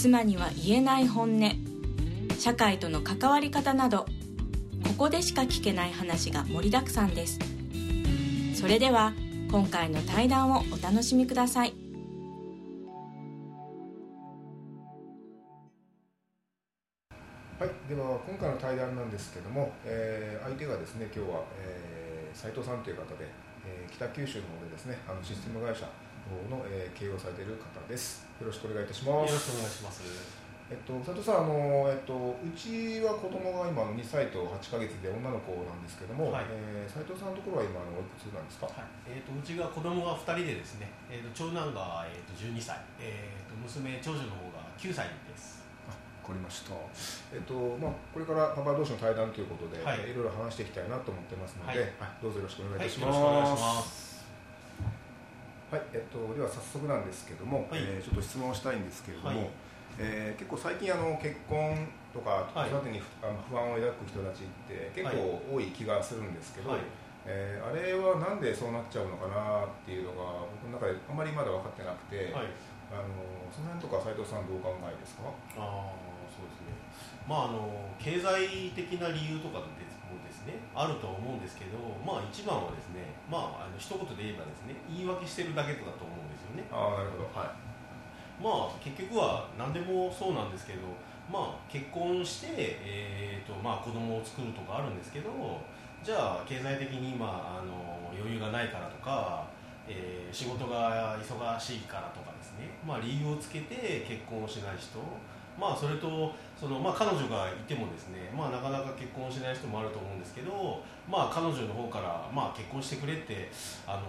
妻には言えない本音。社会との関わり方などここでしか聞けない話が盛りだくさんです。それでは今回の対談をお楽しみください。はい、では今回の対談なんですけども、えー相手がですね今日は、えー、斉藤さんという方で、えー北九州の方でですねあのシステム会社の、えー経営をされている方です。よろしくお願いいたします。よろしくお願いします。えっと、斉藤さんあの、えっと、うちは子供が今2歳と8ヶ月で女の子なんですけども、はい。えー斉藤さんのところは今あのおいくつなんですか、はい、えっ、とうちが子供が2人でですね、えっ、と長男がえっ、と12歳、えっ、と娘長女の方が9歳です。あわかりました、えっとまあ、これからパパ同士の対談ということで、はい。えーいろいろ話していきたいなと思ってますので、はい。はい。どうぞよろしくお願いいたします。しくお願いします。はい、えっと、では早速なんですけども、はいえーちょっと質問をしたいんですけれども、はいえー結構最近あの結婚とか子はい育てに不,、あの不安を抱く人たちって結構多い気がするんですけど、はいえーあれはなんでそうなっちゃうのかなっていうのが僕の中であまりまだ分かってなくて、はい。あのその辺とか斉藤さんどうお考えですか？ああそうですね。まああの経済的な理由とかでねあるとは思うんですけど、まあ一番はですね、まああの一言で言えばですね言い訳してるだけだと思うんですよね。ああなるほど。はい。まあ結局は何でもそうなんですけど、まあ、結婚して、えーとまあ、子供を作るとかあるんですけどじゃあ経済的に、まあ、あの余裕がないからとか、えー仕事が忙しいからとかですね、まあ、理由をつけて結婚をしない人、まあ、それとその、まあ、彼女がいてもですね、まあ、なかなか結婚しない人もあると思うんですけど、まあ、彼女の方から、まあ、結婚してくれって、あの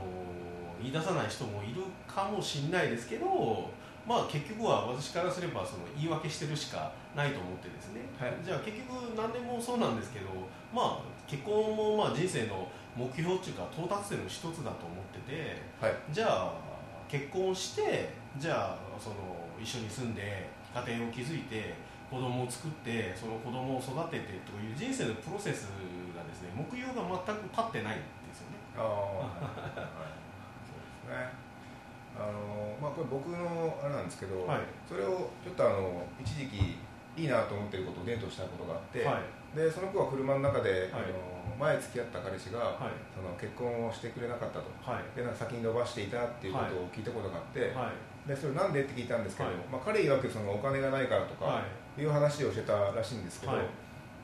言い出さない人もいるかもしれないですけどまあ結局は私からすればその言い訳してるしかないと思ってですね、はい。じゃあ結局何でもそうなんですけどまあ結婚もまあ人生の目標っていうか到達点の一つだと思っててはい。じゃあ結婚してじゃあその一緒に住んで家庭を築いて子供を作ってその子供を育ててという人生のプロセスがですね目標が全く立ってないんですよね。ああ、はい、そうですね。あのまあこれ僕のあれなんですけど、はい。それをちょっとあの一時期いいなと思ってることを伝統したことがあって、はい。でその子は車の中で、はい。あの前付き合った彼氏が、はい。その結婚をしてくれなかったと。はい。でなんか先に伸ばしていたっていうことを聞いたことがあって、はい。でそれなんでって聞いたんですけど、はい。まあ、彼曰くそのお金がないからとかはい。いう話をしてたらしいんですけど、はい。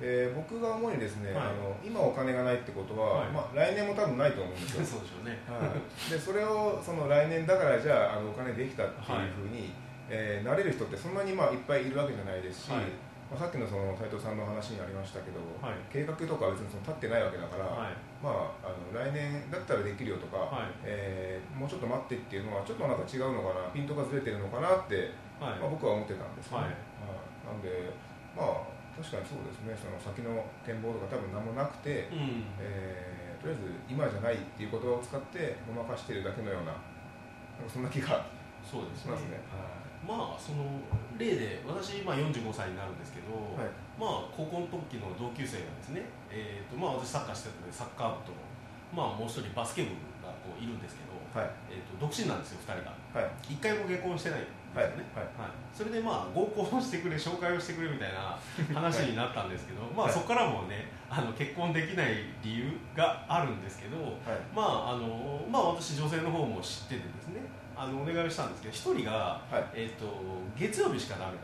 えー僕が思うにですね、はい。あの今お金がないってことは、はい。まあ、来年も多分ないと思うんですよ。そうでしょうね。はい、でそれをその来年だからじゃああのお金できたっていうふうに、えーなれる人ってそんなにまあいっぱいいるわけじゃないですし、はいまあ、さっきのその斉藤さんの話にありましたけど、はい。計画とかは別にその立ってないわけだから、はい。まあ、あの来年だったらできるよとか、はい。えーもうちょっと待ってっていうのはちょっとなんか違うのかなピントがずれてるのかなって、はい。まあ、僕は思ってたんですよね、はい。はい。なんでまあ確かにそうですね。その先の展望とか多分何もなくて、うん。えーとりあえず今じゃないっていうことを使ってごまかしてるだけのようななんかそんな気がそうですしますね。まあその例で私今45歳になるんですけど、はい。まあ高校の時の同級生がですね、えーとまあ、私サッカーしてたのでサッカー部と、まあ、もう一人バスケ部がこういるんですけど、はい。えー、と独身なんですよ2人が。はい。一回も結婚してないんですよね、はい。はい。それでまあ合コンをしてくれ紹介をしてくれみたいな 話になったんですけど、まあはいそこからもねあの結婚できない理由があるんですけど、はい。まああのまあ、私、女性の方も知っててですねあのお願いしたんですけど1人が、はい。えー、と月曜日しかダメだ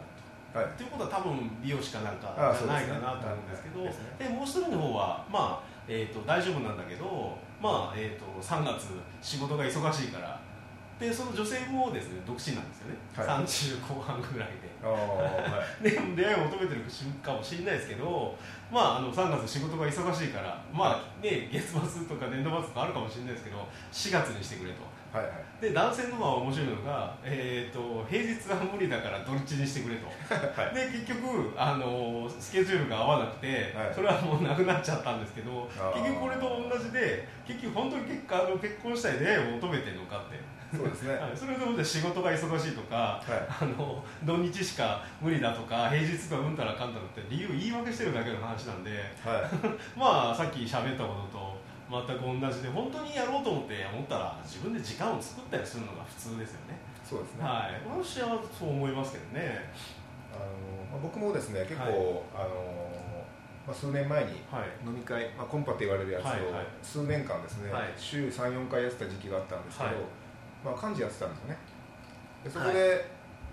と。はい。ということは多分美容師かなんかあじゃないかなと思うんですけどですね。でもう一人の方は、まあえー、と大丈夫なんだけど、まあえー、と3月仕事が忙しいから。でその女性もですね独身なんですよね、はい。30後半ぐらいで。で出会いを求めてるかもしれないですけど、まあ、あの3月仕事が忙しいから、まあね、月末とか年度末とかあるかもしれないですけど4月にしてくれとはいはい。で男性の方は面白いのが、えー、と平日は無理だから土日にしてくれと、はい。で結局あのスケジュールが合わなくて、はい。それはもうなくなっちゃったんですけど結局これと同じで結局本当に結果あの結婚したい出会いを求めてるのかって、そうですね。はい。それで仕事が忙しいとかはい。あの土日しか無理だとか平日とかうんたらかんたらって理由言い訳してるだけの話なんで。はい。まあさっき喋ったことと全く同じで本当にやろうと思って思ったら自分で時間を作ったりするのが普通ですよね。そうですね。はい。私はそう思いますけどね。あのまあ僕もですね結構、はい。あのまあ、数年前にはい。飲み会、まあ、コンパって言われるやつをはいはい。数年間ですね、はい。週34回やってた時期があったんですけど、はい。まあ、幹事やってたんですよね。でそこで、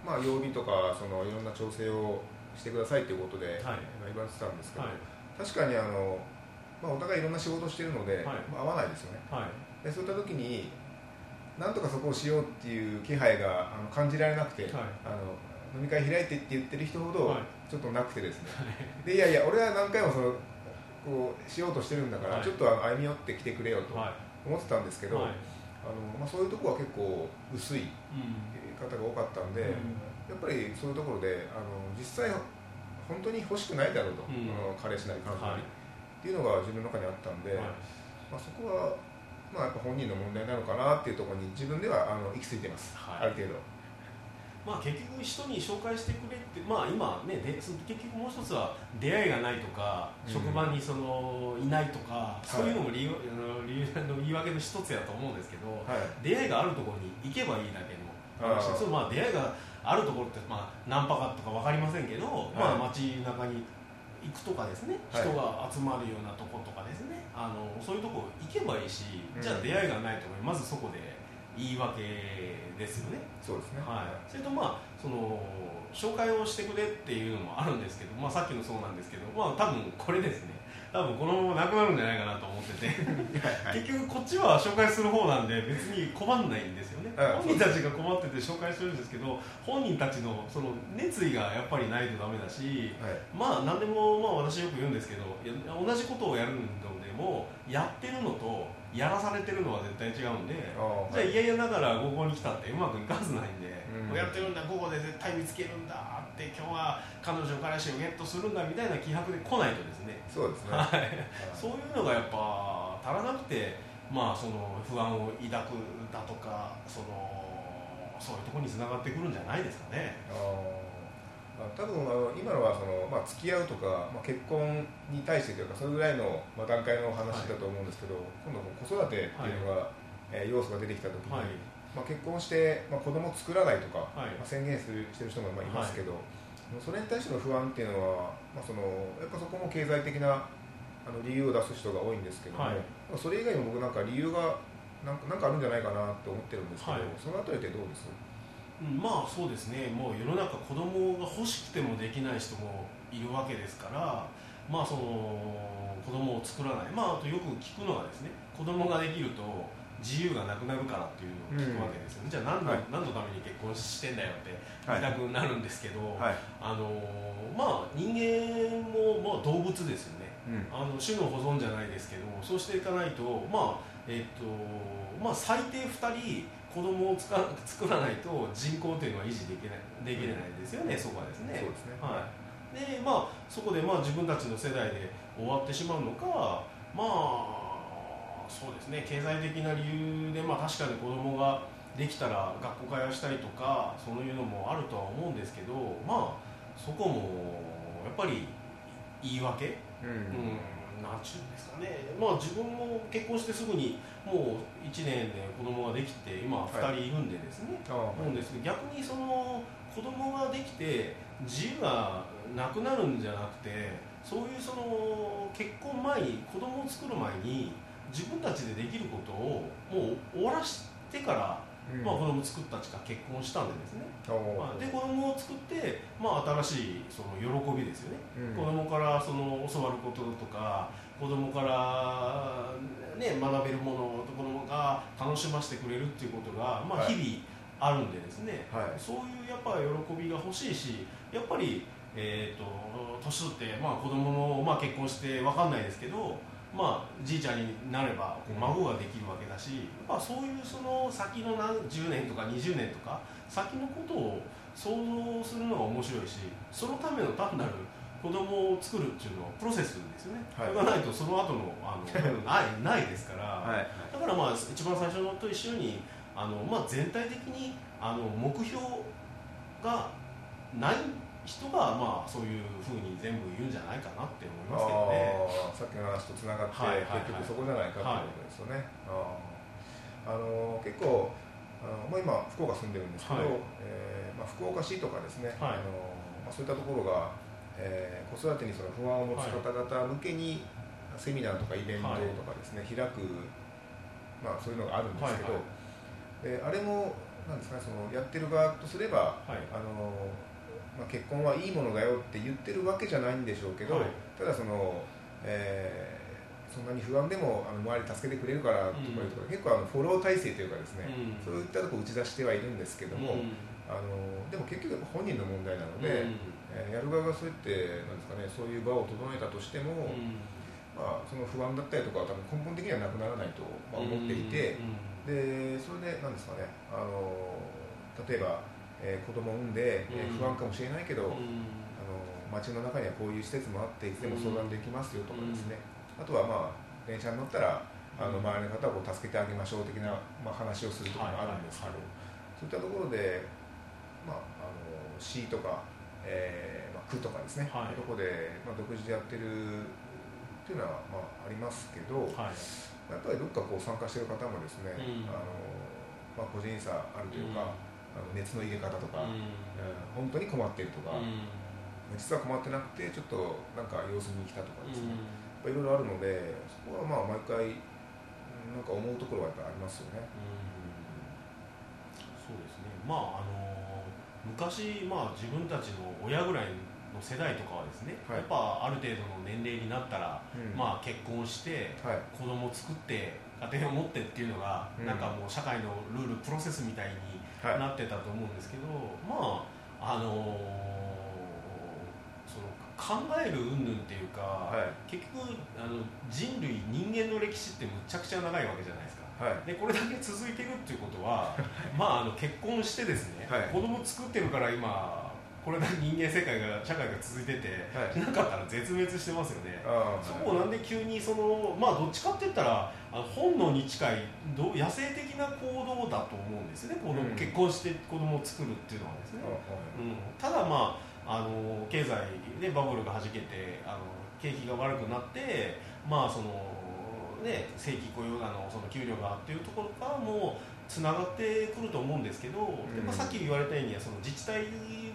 まあ、曜日とかそのいろんな調整をしてくださいということで、はい。まあ言われてたんですけど、はい。確かにあの、まあ、お互いいろんな仕事をしているので、はいまあ、合わないですよね。はい。でそういった時になんとかそこをしようっていう気配があの感じられなくて、はいあの飲み会開いてって言ってる人ほどはいちょっとなくてですね、でいやいや俺は何回もそのこうしようとしてるんだから、はいちょっと歩み寄ってきてくれよとは思ってたんですけど、あのまあ、そういうところは結構薄いうん。方が多かったんで、うん。やっぱりそういうところであの実際本当に欲しくないだろうと、うんあの彼氏なり彼女なり、はいっていうのが自分の中にあったんで、はい。まあ、そこは、まあ、やっぱ本人の問題なのかなっていうところに自分ではあの行き着いてます、はい。ある程度。まあ、結局人に紹介してくれって、まあ、今ねでそ結局もう一つは出会いがないとか、うん。職場にそのいないとか、そういうのも理由あの理由の言い訳の一つやと思うんですけど、はい。出会いがあるところに行けばいいだけの話。そうまあ、出会いがあるところって、まあ、ナンパかとか分かりませんけど、まあ、街中に行くとかですね、はい。人が集まるようなとことかですね。あのそういうとこ行けばいいし、うん。じゃあ出会いがないとまずそこで言い訳ですよね。そうですね、はい、それとまあその紹介をしてくれっていうのもあるんですけど、まあ、さっきのそうなんですけど、まあ、多分これですね多分このままなくなるんじゃないかなと思ってて。はい結局こっちは紹介する方なんで別に困んないんですよね。うん本人たちが困ってて紹介するんですけど本人たちのその熱意がやっぱりないとダメだしはい。まあ何でも、まあ、私よく言うんですけど同じことをやるのでもやってるのとやらされてるのは絶対違うんであーじゃあ嫌々ながら午後に来たってうまくいかずないんで、うんもうやってるんだ午後で絶対見つけるんだって今日は彼女彼氏をゲットするんだみたいな気迫で来ないとですね、そうですね、はい、はいそういうのがやっぱ足らなくてまあその不安を抱くだとかそのそういうところにつながってくるんじゃないですかね。あ、多分あの今のはその、まあ、付き合うとか、まあ、結婚に対してというかそれぐらいの、まあ、段階の話だと思うんですけど、今度子育てっていうのが、えー要素が出てきた時に、はい。まあ、結婚して、まあ、子供を作らないとか、はい。まあ、宣言するしてる人もまあいますけど、それに対しての不安っていうのは、まあ、そのやっぱそこも経済的なあの理由を出す人が多いんですけども、それ以外にも僕なんか理由がなんかなんかあるんじゃないかなと思ってるんですけど、はい。そのあたりってどうです？うんまあそうですね。もう世の中子供が欲しくてもできない人もいるわけですからまあその子供を作らない。まああとよく聞くのはですね子供ができると自由がなくなるからっていうのを聞くわけですよね、じゃあ何の,、はい。何のために結婚してんだよってはい。言いたくなるんですけど、はい。あのまあ人間も、まあ、動物ですよね。うん。あの種の保存じゃないですけどそうしていかないとまあえっとまあ最低2人子供をつか作らないと人口っていうのは維持できないできないですよね、そこはですね。そうですね。はい。でまあそこでまあ自分たちの世代で終わってしまうのかまあそうですね。経済的な理由でまあ確かに子供ができたら学校通わしたりとかそういうのもあるとは思うんですけどまあそこもやっぱり言い訳？うん。うん、なんちゅうんですかね、まあ、自分も結婚してすぐにもう1年で子供ができて今2人いるんでですね、ああ思うんですけど逆にその子供ができて自由がなくなるんじゃなくてそういうその結婚前に子供を作る前に自分たちでできることをもう終わらしてから、うん。まあ、子供作ったちが結婚したんでですね、まあ、で子供を作って、まあ、新しいその喜びですよね。うん。子供からその教わることとか子供から、ね、学べるものを子供が楽しませてくれるっていうことが、まあ、はい。日々あるんでですね、はい。そういうやっぱ喜びが欲しいしやっぱり、えー、と年取って、まあ、子供も、まあ、結婚して分かんないですけどまあ、じいちゃんになればこう孫ができるわけだし、まあ、そういうその先の何10年とか20年とか先のことを想像するのが面白いしそのための単なる子供を作るっていうのはプロセスですよね、はい、それがないとその後のあの ないないですから、はい、だからまあ一番最初のと一緒にあの、まあ、全体的にあの目標がない人がまあそういうふうに全部言うんじゃないかなって思いますけどね。さっきの話とつながって、はいはいはい、結局そこじゃないかということですよね、あの結構あの、まあ、今福岡住んでるんですけど、はい、えー、まあ、福岡市とかですね、はい、あのまあ、そういったところが、えー、子育てにその不安を持つ方々向けに、セミナーとかイベントとかですね、開く、まあ、そういうのがあるんですけど、はいはい、であれもなんですかねそのやってる側とすれば、はい、あのまあ、結婚はいいものだよって言ってるわけじゃないんでしょうけど、はい、ただその、えー、そんなに不安でもあの周り助けてくれるからとかいうところ、うん、結構あのフォロー体制というかですね、うん、そういったところ打ち出してはいるんですけども、うん、あのでも結局本人の問題なので、うん、えー、やる側がそうやってなんですか、ね、そういう場を整えたとしても、まあ、その不安だったりとかは多分根本的にはなくならないと、まあ、思っていて、でそれでなんですかねあの例えばえー、子供を産んで、えー、不安かもしれないけど、あの街の中にはこういう施設もあっていつでも相談できますよとかですね、あとはまあ電車に乗ったらあの周りの方を助けてあげましょう的な、まあ、話をするところもあるんですけど、そういったところで、まあ、あの市とか、えーまあ、区とかですね、はい、ところで、まあ、独自でやってるっていうのは、まあ、ありますけど、はい、やっぱりどっかこう参加してる方もですね、うん、あのまあ、個人差あるというか、うん。あの熱の入れ方とか、うん、本当に困ってるとか、実は困ってなくてちょっとなんか様子に来たとかですね、いろいろあるのでそこはまあ毎回なんか思うところはやっぱありますよね。そうですね。まああの昔、まあ、自分たちの親ぐらいの世代とかはですね、はい、やっぱある程度の年齢になったら、うん、まあ、結婚して、はい、子供を作って家庭を持ってっていうのが、うん、なんかもう社会のルールプロセスみたいになってたと思うんですけど、まああのー、その考える云々っていうか、はい、結局あの人類人間の歴史ってむちゃくちゃ長いわけじゃないですか。はい、でこれだけ続いてるっていうことはまああの結婚してですね、はい、子供作ってるから今これだけ人間世界が社会が続いてて、はい、なかったら絶滅してますよね、そこをなんで急にそのまあどっちかって言ったらあの本能に近いど野生的な行動だと思うんですよね。子供、うん、結婚して子供を作るっていうのはですね、うん、ただまああの経済でバブルがはじけてあの景気が悪くなってまあそのね正規雇用なのその給料がっていうところからもつながってくると思うんですけど、うん、でまあ、さっき言われたようにその自治体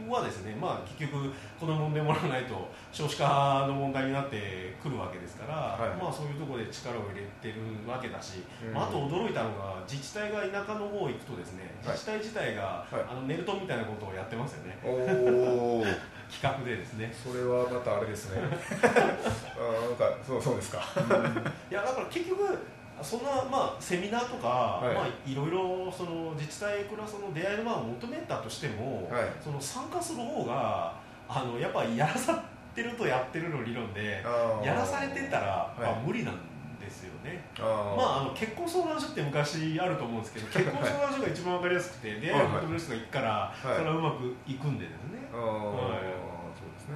はですね、まあ、結局子供産んでもらわないと少子化の問題になってくるわけですから、はい、まあ、そういうところで力を入れてるわけだし、うん、まあ、あと驚いたのが自治体が田舎の方行くとですね自治体自体が、はい、あのネルトみたいなことをやってますよね。企画でですね。それはまたあれですね。あなんかそうそうですか、うん、いやだから結局そんな、まあ、セミナーとか、はい。まあ、いろいろその自治体からその出会いの場を求めたとしても、はい、その参加する方があのやっぱやらさってるとやってるの理論でやらされてたら、まあ、無理なんですよね、まあ、あの結婚相談所って昔あると思うんですけど 結婚相談所が一番分かりやすくて出会いを求める人が行くから、それはうまくいくんでですね。はい。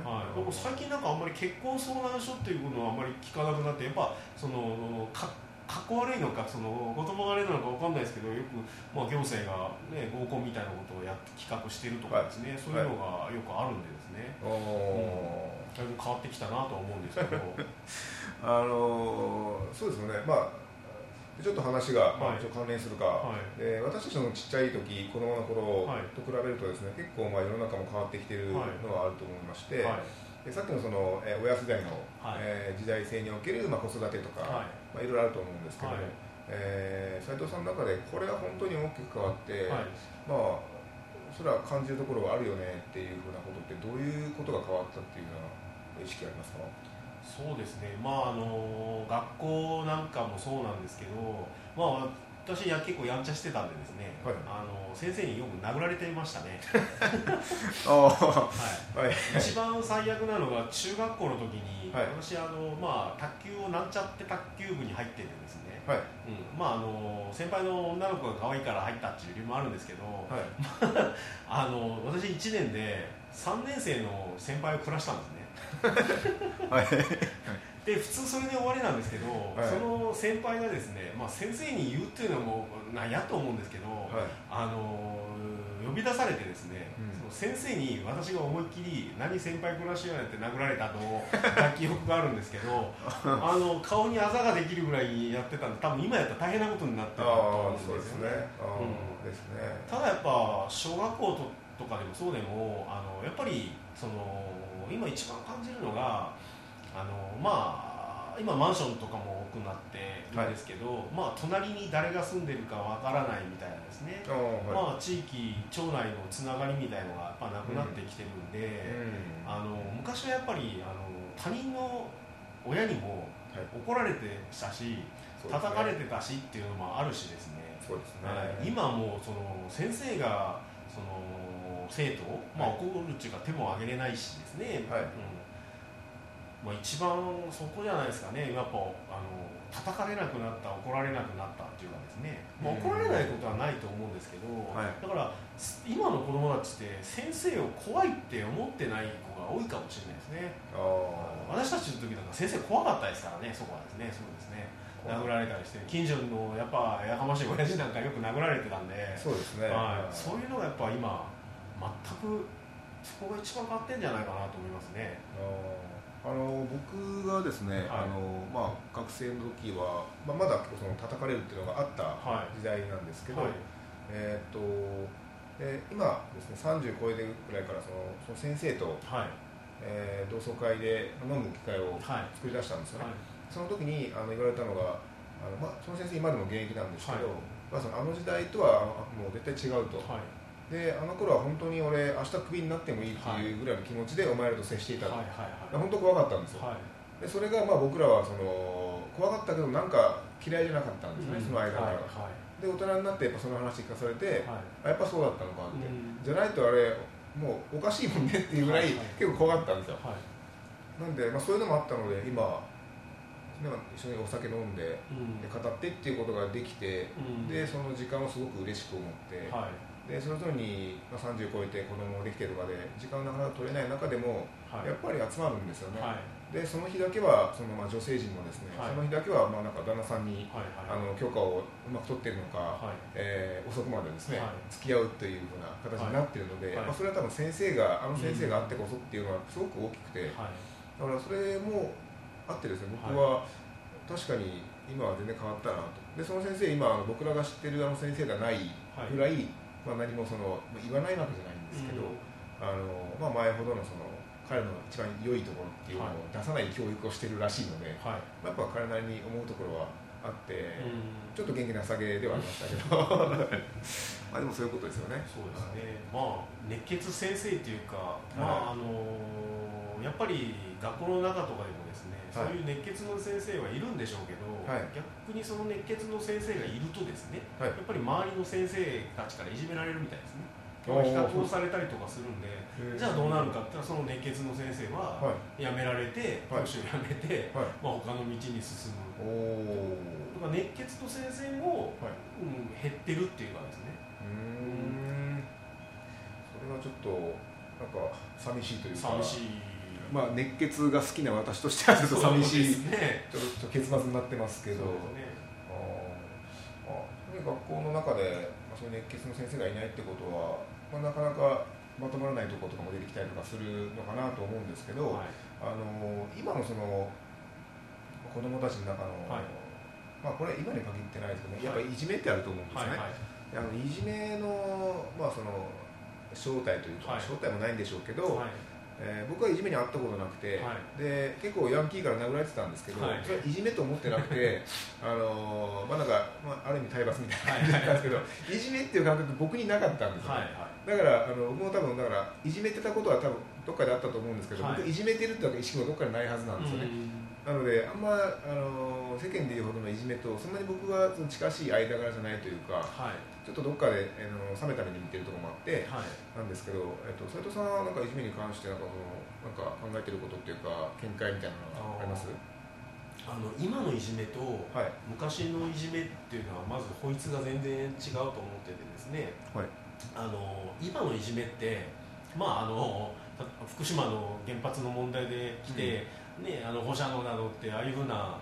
はい、僕最近なんかあんまり結婚相談所っていうものはあんまり聞かなくなってやっぱそのかかっこ悪いのかその言葉悪いのか分かんないですけどよく、まあ、行政が、ね、合コンみたいなことをやって企画してるとかですね、はい、そういうのがよくあるんでですね、はい、うん、だいぶ変わってきたなと思うんですけど。あのー、そうですよね。まあちょっと話が、まあ、一応関連するか、はい、で私たちのちっちゃい時子供の頃と比べるとですね、結構まあ世の中も変わってきてるのはあると思いまして、でさっきのその、えー、親世代の、はい、えー、時代性における、まあ、子育てとか、はい。まあ、いろいろあると思うんですけども、はい。えー、斉藤さんの中でこれは本当に大きく変わって、はい、まあそれは感じるところがあるよねっていうふうなことってどういうことが変わったっていうような意識ありますか？そうですね。まああの学校なんかもそうなんですけどまあ私や結構やんちゃしてたんでですね、はい。あの先生によく殴られていましたね、ああはい、はい。一番最悪なのが中学校の時に、はい。私あの、まあ、卓球をなんちゃって卓球部に入っててですね、はい。うん。まあ、あの先輩の女の子が可愛いから入ったっていう理由もあるんですけど、はい。あの私1年で3年生の先輩を暮らしたんですね。はいで普通それで終わりなんですけど、はい。その先輩がですね、まあ、先生に言うっていうのもなんやと思うんですけど、はい。あの呼び出されてですね、うん。その先生に私が思いっきり「何先輩暮らしやねん」って殴られたのを抱記憶があるんですけど あの顔にあざができるぐらいやってたんで多分今やったら大変なことになってるとあ思うんですよね。ああうん。ですね。ただやっぱ小学校ととかでもそうでもあのやっぱりその今一番感じるのがあのまあ今マンションとかも多くなってるんですけど、まあ隣に誰が住んでるかわからないみたいなですね、はい。まあ地域町内のつながりみたいのがやっぱなくなってきてるんで、うん。あの昔はやっぱりあの他人の親にもはい。怒られてたし、そうですね。叩かれてたしっていうのもあるしですね。そうですね。はい。今もうその先生がその生徒を、まあ、はい。怒るっていうか手も挙げれないしですね、はい。うんまあ、一番そこじゃないですかね。やっぱあの叩かれなくなった怒られなくなったっていうかですね、まあ、うん怒られないことはないと思うんですけど、はい。だからす今の子供たちって先生を怖いって思ってない子が多いかもしれないですね。私たちの時なんか先生怖かったですからねそこはですね。そうですね。殴られたりして近所のやっぱやかましい親父なんかよく殴られてたんで。そうですね。はい、そういうのがやっぱ今全くそこが一番変わってんじゃないかなと思いますね。あの僕がですね、はい。あのまあ、学生の時は、まあ、まだ結構その叩かれるっていうのがあったはい。時代なんですけど、はい。えーっとで今ですね30超えてぐらいからそのその先生と、はい。えー同窓会で飲む機会をはい。作り出したんですよね、はい。その時にあの言われたのがあの、まあ、その先生今でも現役なんですけど、はい。まあ、そのあの時代とはあもう絶対違うと、はいであの頃は本当に俺明日クビになってもいいっていうぐらいの気持ちでお前らと接していた。と、はいはい。本当怖かったんですよ、はい。でそれがまあ僕らはその怖かったけどなんか嫌いじゃなかったんですね、その間はいが、はい。で大人になってやっぱその話聞かされて、はい。あやっぱそうだったのかって、うん。じゃないとあれもうおかしいもんねっていうぐらい。結構怖かったんですよ。はい。なんで、まあ、そういうのもあったので今なんか一緒にお酒飲んでうん。で語ってっていうことができてうん。でその時間をすごく嬉しく思って、はいでそのぞれに、まあ、30超えて子供ができてとかで時間なかなか取れない中でもはい。やっぱり集まるんですよね、はい。でその日だけはそのまあ女性陣もですね、はい。その日だけはまあなんか旦那さんにはいあの許可をうまく取ってるのか、はい。えー遅くまでですね、はい。付き合うというふうな形になってるので、はい。まあ、それは多分先生があの先生があってこそっていうのはすごく大きくて、はい。だからそれもあってですね僕は確かに今は全然変わったなと。でその先生今僕らが知ってるあの先生ではないぐらい、まあ、何もそのまあ言わないわけじゃないんですけど、あのまあ、前ほどのその彼の一番良いところっていうのを出さない教育をしてるらしいので、はい。まあやっぱ彼なりに思うところはあって、うん。ちょっと元気なさげではありましたけど。まあでもそういうことですよね。そうですね、まあ熱血先生っていうか、まああのやっぱり学校の中とかでもですね、はい。そういう熱血の先生はいるんでしょうけど、はい。逆にその熱血の先生がいるとですね、はい。やっぱり周りの先生たちからいじめられるみたいですね。比較をされたりとかするんで、じゃあどうなるかって言ったらその熱血の先生ははい。辞められて、はい。教師を辞めて、はい。まあ他の道に進む。おおとか熱血の先生も、はい。うん、減ってるっていうかですね。うーん。それはちょっとなんか寂しいというか。寂しい。まあ熱血が好きな私としてはちょっと寂しいね。ちょっと結末になってますけど。ね。あーあで学校の中で、まあ、そういう熱血の先生がいないってことは、まあ、なかなかまとまらないところとかも出てきたりとかするのかなと思うんですけど、はい。あの今のその子供たちの中の、はい。まあこれは今に限ってないですけど、やっぱりいじめってあると思うんですよね。はいはい。あのいじめのまあその正体というか、はい。正体もないんでしょうけど、はいえー僕はいじめに遭ったことなくて、はい。で結構ヤンキーから殴られてたんですけど、はい。それはいじめと思ってなくて あのーまあなんか、まあ、ある意味体罰みたいな感じだったんですけど、いじめっていう感覚僕になかったんですよ、はいはい。だからあの僕も多分だからいじめてたことは多分どっかであったと思うんですけど、はい。僕いじめてるって意識もどっかにないはずなんですよね、なのであんまあの世間でいうほどのいじめとそんなに僕はその近しい間柄じゃないというかはい。ちょっとどっかであの冷めた目で見てるところもあってはい。なんですけど、えっと、斉藤さんはなんかいじめに関してなんかそのなんか考えてることっていうか見解みたいなのがあります？あの今のいじめとはい。昔のいじめっていうのはまず本質が全然違うと思っててですね。はい。あの今のいじめってまああのた福島の原発の問題で来て、ね、あの放射能などってああいうふうな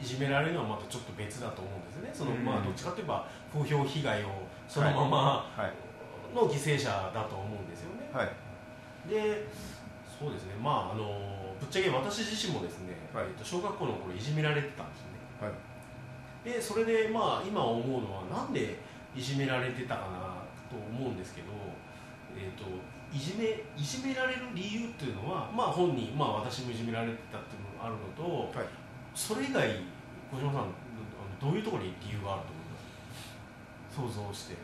いじめられるのはまたちょっと別だと思うんですね。その、うん。まあ、どっちかといえば風評被害をそのままはい。の犠牲者だと思うんですよね。はい。でそうですね。まああのぶっちゃけ私自身もですね、はい。えっと小学校の頃いじめられてたんですね。はい。でそれでまあ今思うのはなんでいじめられてたかなと思うんですけど、えっといじめいじめられる理由っていうのはまあ本人まあ私もいじめられてたっていうのがあるのと、はい。それ以外小島さんどういうところに理由があると思います？想像して。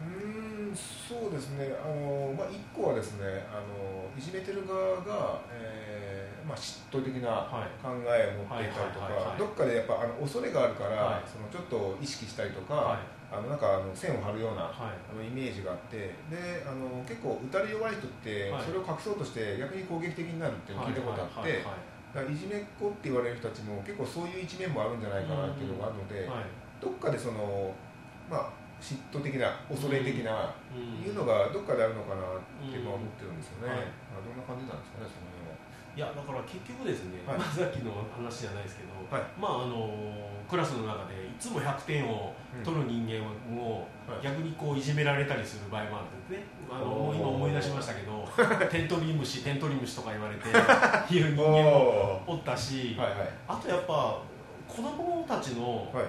うーんそうですね。あの、まあ、一個はですねあのいじめてる側が、えーまあ、嫉妬的なはい。考えを持っていたりとかどっかでやっぱあの恐れがあるから、はい。そのちょっと意識したりとか、はいあのなんかあの線を張るようなはい。あのイメージがあってであの結構打たれ弱い人ってはい。それを隠そうとして逆に攻撃的になるっていうのを聞いたことあって、はい。だからいじめっ子って言われる人たちも結構そういう一面もあるんじゃないかなっていうのがあるので、はいはいどっかでその、まあ、嫉妬的な恐れ的な、うん。いうのがどっかであるのかなって今思ってるんですよね、はい。あどんな感じなんですかねその辺は。いやだから結局ですね、はい。まあ、さっきの話じゃないですけど、はい。まああのクラスの中でいつも100点を取る人間も、はい。逆にこういじめられたりする場合もあるんですね。あの今思い出しましたけど テントリムシテントリムシとか言われて いう人間もおおったし、はいはい。あとやっぱ子供たちの、はい。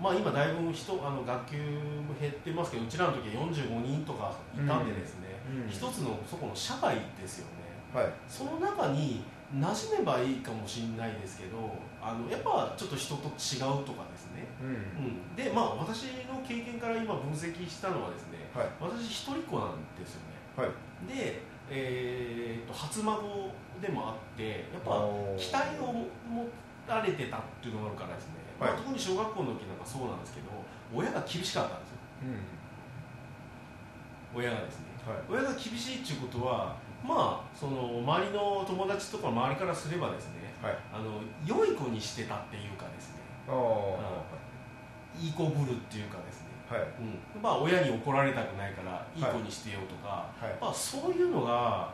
まあ、今だいぶ人あの学級も減ってますけどうちらの時は45人とかいたんでですね、うん。一つのそこの社会ですよね。はい。その中に馴染めばいいかもしれないですけどあのやっぱちょっと人と違うとかですね、うん。うん、でまあ私の経験から今分析したのはですねはい。私一人っ子なんですよね。はい。で、えー、と初孫でもあってやっぱ期待を持たれてたっていうのがあるからですね、はい。まあ、特に小学校の時なんかそうなんですけど親が厳しかったんですよ。うん。親がですね。はい。親が厳しいっていうことはまあその周りの友達とか周りからすればですねはい。あの良い子にしてたっていうかですね。ああいい子ぶるっていうかですね、はい。うん、まあ親に怒られたくないからいい子にしてよとか、はい。まあ、そういうのが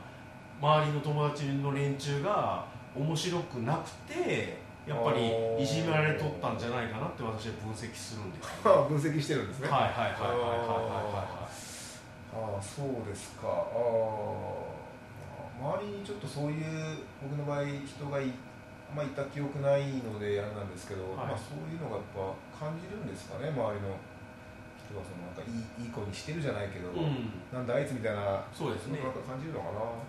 周りの友達の連中が面白くなくてやっぱりいじめられとったんじゃないかなって私は分析するんです。よ、ね、分析してるんですね。はいはいはいはいはいはああそうですか。ああ周りにちょっとそういう僕の場合人がいまいた記憶ないのであれなんですけど、はい。まあ、そういうのがやっぱ感じるんですかね周りの人はそのなんかいいいい子にしてるじゃないけど、うん、なんだあいつみたいなそうですね。なんか感じるのかな。う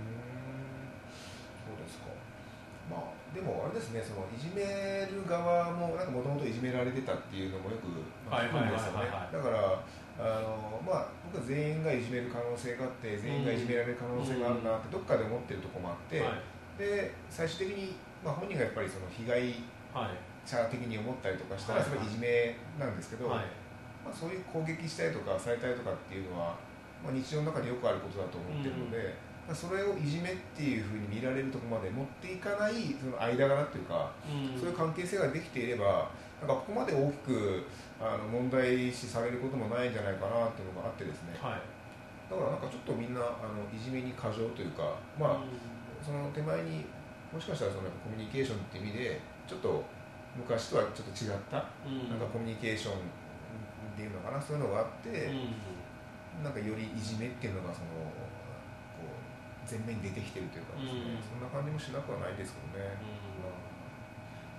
ーん。そうですか。まあでもあれですねそのいじめる側もなんかもともといじめられてたっていうのもよくまあ聞くんですよね。だからあのまあ僕は全員がいじめる可能性があって全員がいじめられる可能性があるなってどっかで思ってるところもあって、はい。で最終的に、まあ、本人がやっぱりその被害はい。者的に思ったりとかしたらそれいじめなんですけど、はい。まあ、そういう攻撃したりとかされたりとかっていうのは、まあ、日常の中でよくあることだと思ってるので、まあ、それをいじめっていうふうに見られるところまで持っていかないその間柄っていうか、うん。そういう関係性ができていればなんかここまで大きくあの問題視されることもないんじゃないかなっていうのがあってですね。はい。だからなんかちょっとみんなあのいじめに過剰というかまあその手前にもしかしたらそのコミュニケーションっていう意味でちょっと昔とはちょっと違ったうん。なんかコミュニケーションっていうのかなそういうのがあって、うん。なんかよりいじめっていうのがそのこう前面に出てきてるというかですね、うん。そんな感じもしなくはないですけどね、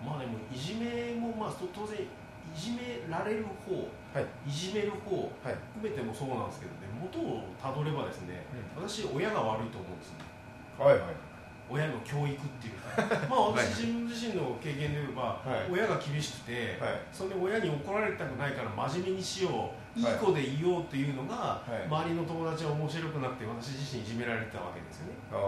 まあでもいじめもまあ当然いじめられる方はい。いじめる方はい含めてもそうなんですけどね元をたどればですね、私親が悪いと思うんですね。はいはい。親の教育っていうか。まあ私自分自身の経験で言えば、はい。親が厳しくて、はい。それで親に怒られたくないから真面目にしようい。いはい子でいようっていうのが、はい。周りの友達は面白くなくて私自身いじめられてたわけですよね。ああ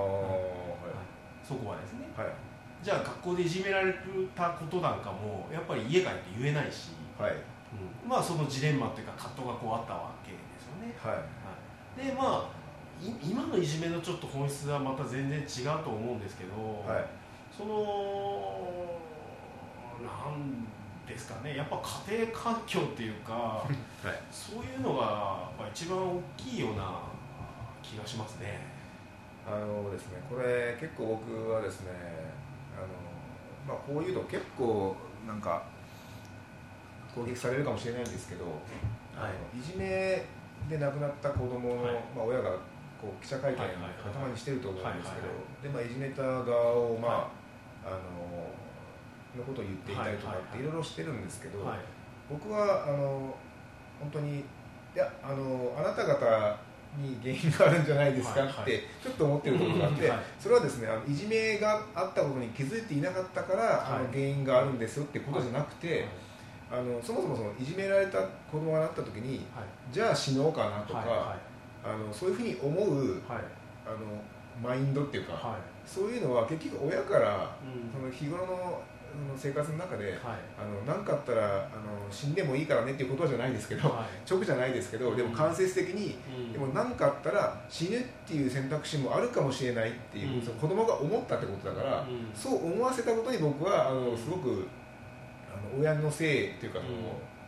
そこはですね。はいじゃあ学校でいじめられたことなんかもやっぱり家帰って言えないし、はい。うん。まあそのジレンマっていうか葛藤がこうあったわけですよね。はい。でまあい今のいじめのちょっと本質はまた全然違うと思うんですけど、はい。そのなんですかね。やっぱ家庭環境っていうか、そういうのがやっぱ一番大きいような気がしますね。あのですねこれ結構僕はですねあの、まあ、こういうの結構なんか攻撃されるかもしれないんですけど、あのいじめで亡くなった子供の、はい。まあ、親がこう記者会見はいはいはいたまにしてると思うんですけど、はいでまあ、いじめた側を、まあはあののことを言っていたりとかってはい。いろいろしてるんですけど、はい。僕はあの本当にいやあのあなた方に原因があるんじゃないですかってちょっと思ってるところがあって、それはですねあのいじめがあったことに気づいていなかったから、あのはい原因があるんですよってことじゃなくて、あのそもそもそのいじめられた子供がなった時にはい。じゃあ死のうかなとか、あのそういうふうに思うあのマインドっていうか、はい。そういうのは結局親からうん。その日頃の生活の中ではい。あの何かあったらあの死んでもいいからねっていうことじゃないですけど、はい。直じゃないですけどでも間接的に、うん。でも何かあったら死ぬっていう選択肢もあるかもしれないっていう、うん。その子供が思ったってことだから、うん。そう思わせたことに僕はあのすごくあの親のせいっていうかその、うん。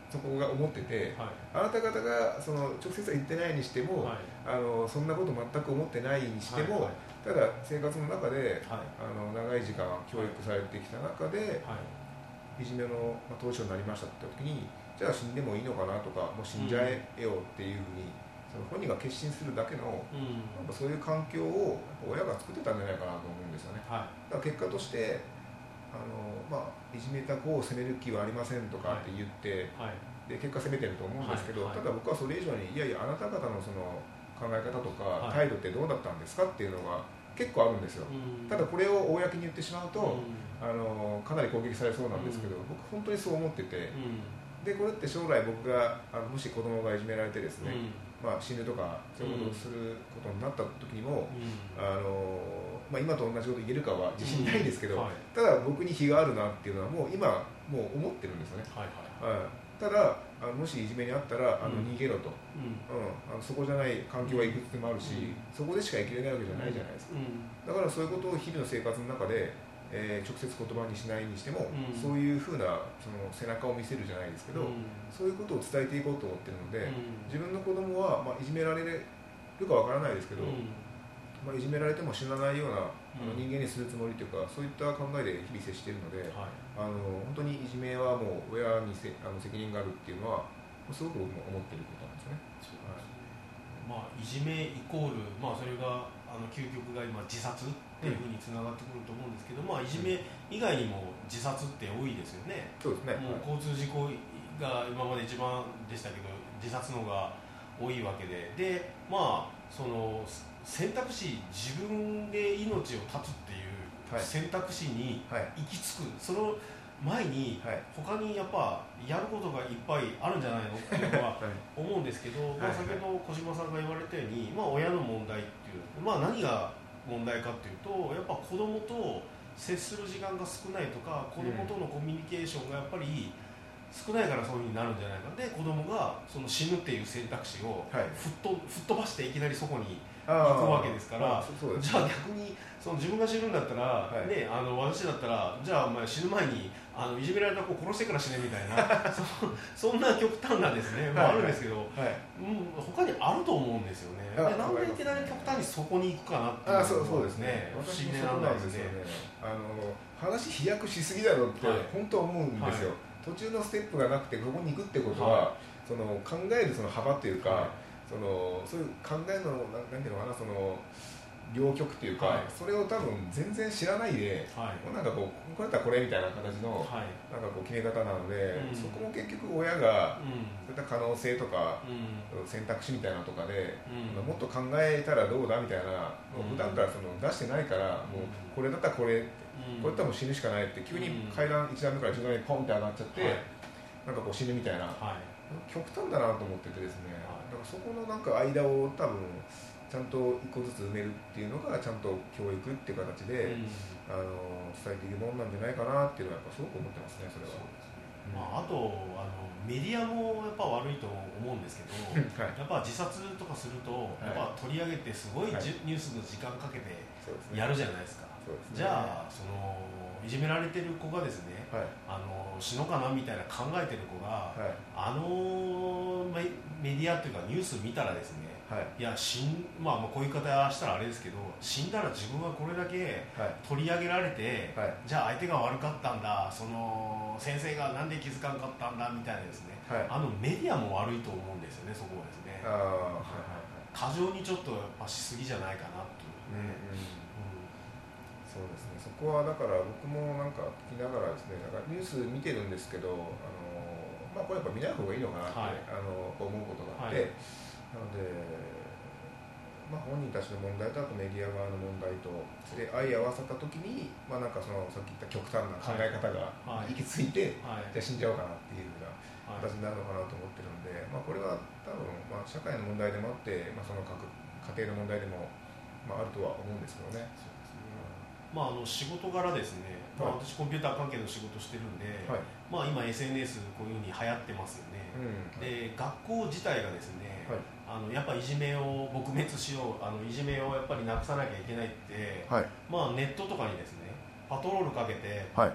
そこが思っててはい。あなた方がその直接は言ってないにしても、はい。あのそんなこと全く思ってないにしても、はいただ生活の中ではい。あの長い時間教育されてきた中で、はい。いじめの、まあ、当事者になりましたって時にじゃあ死んでもいいのかなとかもう死んじゃえよっていうふうに、その本人が決心するだけのうん。なんかそういう環境をやっぱ親が作ってたんじゃないかなと思うんですよね。はい。だから結果としてあの、まあ、いじめた子を責める気はありませんとかって言って、はい。で結果責めてると思うんですけど、ただ僕はそれ以上にいやいやあなた方のその考え方とかはい。態度ってどうだったんですかっていうのが結構あるんですよ、うん。ただこれを公に言ってしまうと、うん。あのかなり攻撃されそうなんですけど、僕本当にそう思っててうん。でこれって将来僕があのもし子供がいじめられてですね、うん。まあ、死ぬとかそういうことをすることになった時にも、うん。あのまあ、今と同じこと言えるかは自信ないんですけど、はい。ただ僕に非があるなっていうのはもう今もう思ってるんですよね、はいはい。はい、ただあのもしいじめにあったらあのうん。逃げろと、うん。うん、あのそこじゃない環境はいくつでもあるし、うん。そこでしか生きれないわけじゃないじゃないですか。うん。だからそういうことを日々の生活の中で、えー直接言葉にしないにしても、うん。そういうふうなその背中を見せるじゃないですけど、うん。そういうことを伝えていこうと思ってるので、うん。自分の子供はまあ、いじめられるかわからないですけど、うんまあ、いじめられても死なないような、人間にするつもりというかそういった考えで日々接しているので、はいあの本当にいじめはもう親にせあの責任があるっていうのはすごく僕も思っていることなんですよね。そうですねまあいじめイコールまあそれがあの究極が今自殺っていうふうにつながってくると思うんですけど、まあいじめ以外にも自殺って多いですよね。そうですね。もう交通事故が今まで一番でしたけど自殺のが多いわけででまあその選択肢自分で命を絶つっていうはい。選択肢にはい行き着く。その前にはい。他にやっぱやることがいっぱいあるんじゃないのっていうのは はい。思うんですけど、まあ、先ほど小島さんが言われたように、まあ、親の問題っていう、まあ、何が問題かっていうとやっぱ子供と接する時間が少ないとか子供とのコミュニケーションがやっぱり少ないからそういうふうになるんじゃないか。で子供がその死ぬっていう選択肢をはい。吹っ飛吹っ飛ばしていきなりそこに行くわけですからじゃあ逆にその自分が死ぬんだったら、はいね、あの私だったらじゃあお前死ぬ前にあのいじめられた子殺してから死ねみたいな そそんな極端なですね、まあ、あはいるんですけど、はいうん、他にあると思うんですよね。なんでいきなり極端にそこに行くかなっていうあそうそうですね。不思議ならないですねなんですよね。。あの話飛躍しすぎだろうってはい本当思うんですよ。途中のステップがなくてここに行くってことは、はその考えるその幅というか、はそのそういう考えのなんていうのかなその両極っていうか、はい。それを多分全然知らないで、はい。もうなんかこうこれだったらこれみたいな形の、はい。なんかこう決め方なので、うん。そこも結局親がうん。そういった可能性とかうん。選択肢みたいなのとかで、うん。もっと考えたらどうだみたいな、もううん。普段からその出してないから、もうこれだったらこれ、うん。これだったらもう死ぬしかないって急にうん。階段1段目から10段目にポンって上がっちゃって、はい。なんかこう死ぬみたいな。はい。極端だなと思っててですね、はいだからそこのなんか間を多分ちゃんと一個ずつ埋めるっていうのがちゃんと教育っていう形で、うん。あの伝えていくものなんじゃないかなっていうのはやっぱすごく思ってますねそれは。まあ、あとあのメディアもやっぱ悪いと思うんですけどはい。やっぱ自殺とかすると、はい。やっぱ取り上げてすごいはい。ニュースの時間かけてやるじゃないですか、ですね。じゃあそのいじめられてる子がですねはいあの死のうかなみたいな考えてる子が、はい。あのメメディアというかニュース見たらですねはい。いや死ん、まあ、まあこういう言い方したらあれですけど死んだら自分はこれだけはい。取り上げられて、はい。じゃあ相手が悪かったんだその先生がなんで気づかんかったんだみたいなですね。はい。あのメディアも悪いと思うんですよねそこはですね。過剰にちょっとやっぱしすぎじゃないかなという。うんうん。うそうですね。そこはだから僕もなんか聞きながらですねなんかニュース見てるんですけどあのまあこれやっぱ見ない方がいいのかなって、はい。あの思うことがあって、はい。なのでまあ本人たちの問題とあとメディア側の問題とで相合わさった時にまあなんかそのさっき言った極端な考え方がはい。行き着いて、んはい。じゃあ死んじゃおうかなっていうふうなはい。形になるのかなと思ってるんで、まあ、これは多分、まあ、社会の問題でもあって、まあ、その各家庭の問題でも、まあ、あるとは思うんですけどね。まあ、あの仕事柄ですね、まあ、はい私コンピューター関係の仕事してるんで、はい。まあ、今 SNS こういうふうに流行ってますよね、うんで学校自体がですね、はい。あのやっぱいじめを撲滅しようあのいじめをやっぱりなくさなきゃいけないって、はい。まあ、ネットとかにですねパトロールかけてはい。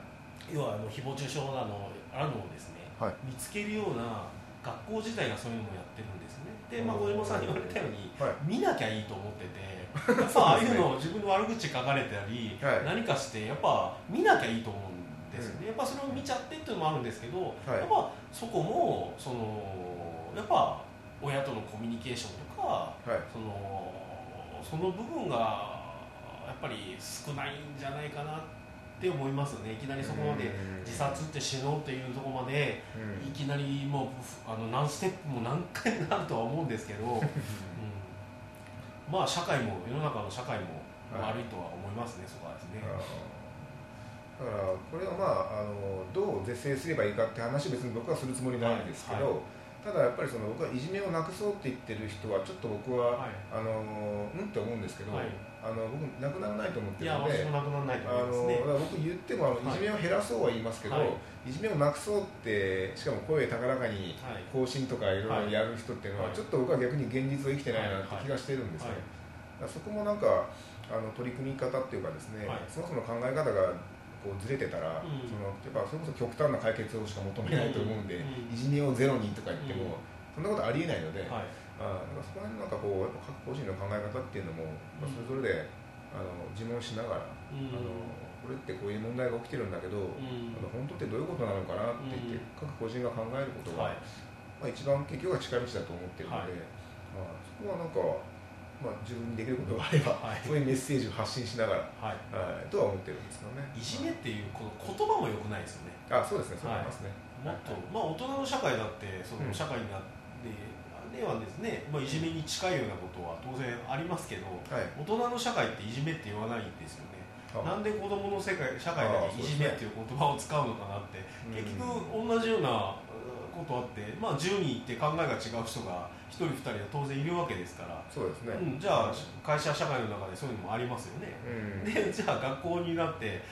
要はあの誹謗中傷なのあるのをですね、はい。見つけるような学校自体がそういうのをやってるんですね。で、まあ、小島さんに言われたようにはい。見なきゃいいと思っててやっぱああいうのを自分の悪口書かれたり、はい。何かしてやっぱ見なきゃいいと思うんですよね、やっぱそれを見ちゃってっていうのもあるんですけど、はい。やっぱそこもそのやっぱ親とのコミュニケーションとかはい。そのその部分がやっぱり少ないんじゃないかなって思いますよね。いきなりそこまでうん。自殺って死のうっていうところまでうん。いきなりもうあの何ステップも何回になるとは思うんですけど、う んまあ社会も世の中の社会もはい。悪いとは思いますね、そこはですね。だからこれはまああのどう是正すればいいかって話別に僕はするつもりないんですけど、はい。ただやっぱりその僕はいじめをなくそうって言ってる人はちょっと僕は、はい。あのうんって思うんですけど、はいあの僕なくならないと思ってるので私もなくならないとあ思いますね。僕言ってもあのはいいじめを減らそうは言いますけど、はい。い、じめをなくそうってしかも声高らかにはい。更新とかいろいろやる人っていうのは、はい。ちょっと僕は逆に現実を生きてないなって気がしてるんですね、だからそこもなんかあの取り組み方っていうかですね、はい。そもそも考え方がこうずれてたら、うん。そのやっぱそれこそ極端な解決をしか求めないと思うんで、うん。いじめをゼロにとか言っても、そんなことありえないので、はいあーなんかそこら辺のなんかこうやっぱ各個人の考え方っていうのも、まあそれぞれであの自問しながら、うん。あのこれってこういう問題が起きてるんだけど、うん。あの本当ってどういうことなのかなって言って、うん。各個人が考えることが、はい。まあ、一番結局は近道だと思ってるので、はい。まあ、そこはなんか、まあ、自分にできることがあれば、はい。そういうメッセージを発信しながら、はい。はい、とは思ってるんですけどね。いじめっていうこの言葉も良くないですよね。あそうですね、そう思いますね。もっと、まあ、大人の社会だってそのうん社会になって、ではですね、まあ、いじめに近いようなことは当然ありますけどはい。大人の社会っていじめって言わないんですよね。あなんで子供の世界社会だけいじめっていう言葉を使うのかなって、うん。結局同じようなうんことあって、まあ、10人いて考えが違う人が1人2人は当然いるわけですから、そうですね。うん、じゃあ会社社会の中でそういうのもありますよね、うん。でじゃあ学校になって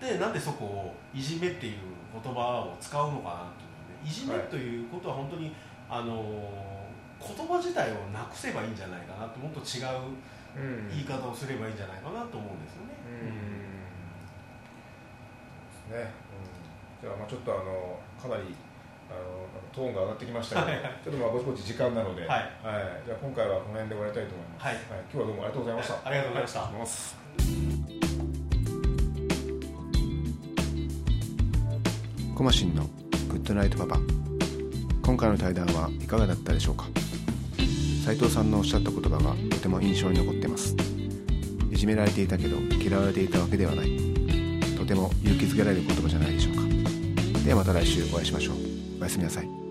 でなんでそこをいじめっていう言葉を使うのかなというね。いじめということは本当に、あの言葉自体をなくせばいいんじゃないかなともっと違ううん。言い方をすればいいんじゃないかなと思うんですよね。うん。そうですね、うん、じゃあまあちょっとあのかなりあのトーンが上がってきましたけど、ちょっとまあぼちぼち時間なので、はい。じゃあ今回はこの辺で終わりたいと思います。はい。今日はどうもありがとうございました。ありがとうございました。ます。コマシンのグッドナイトパパ今回の対談はいかがだったでしょうか？斉藤さんのおっしゃった言葉がとても印象に残っています。いじめられていたけど嫌われていたわけではない。とても勇気づけられる言葉じゃないでしょうか。ではまた来週お会いしましょう。おやすみなさい。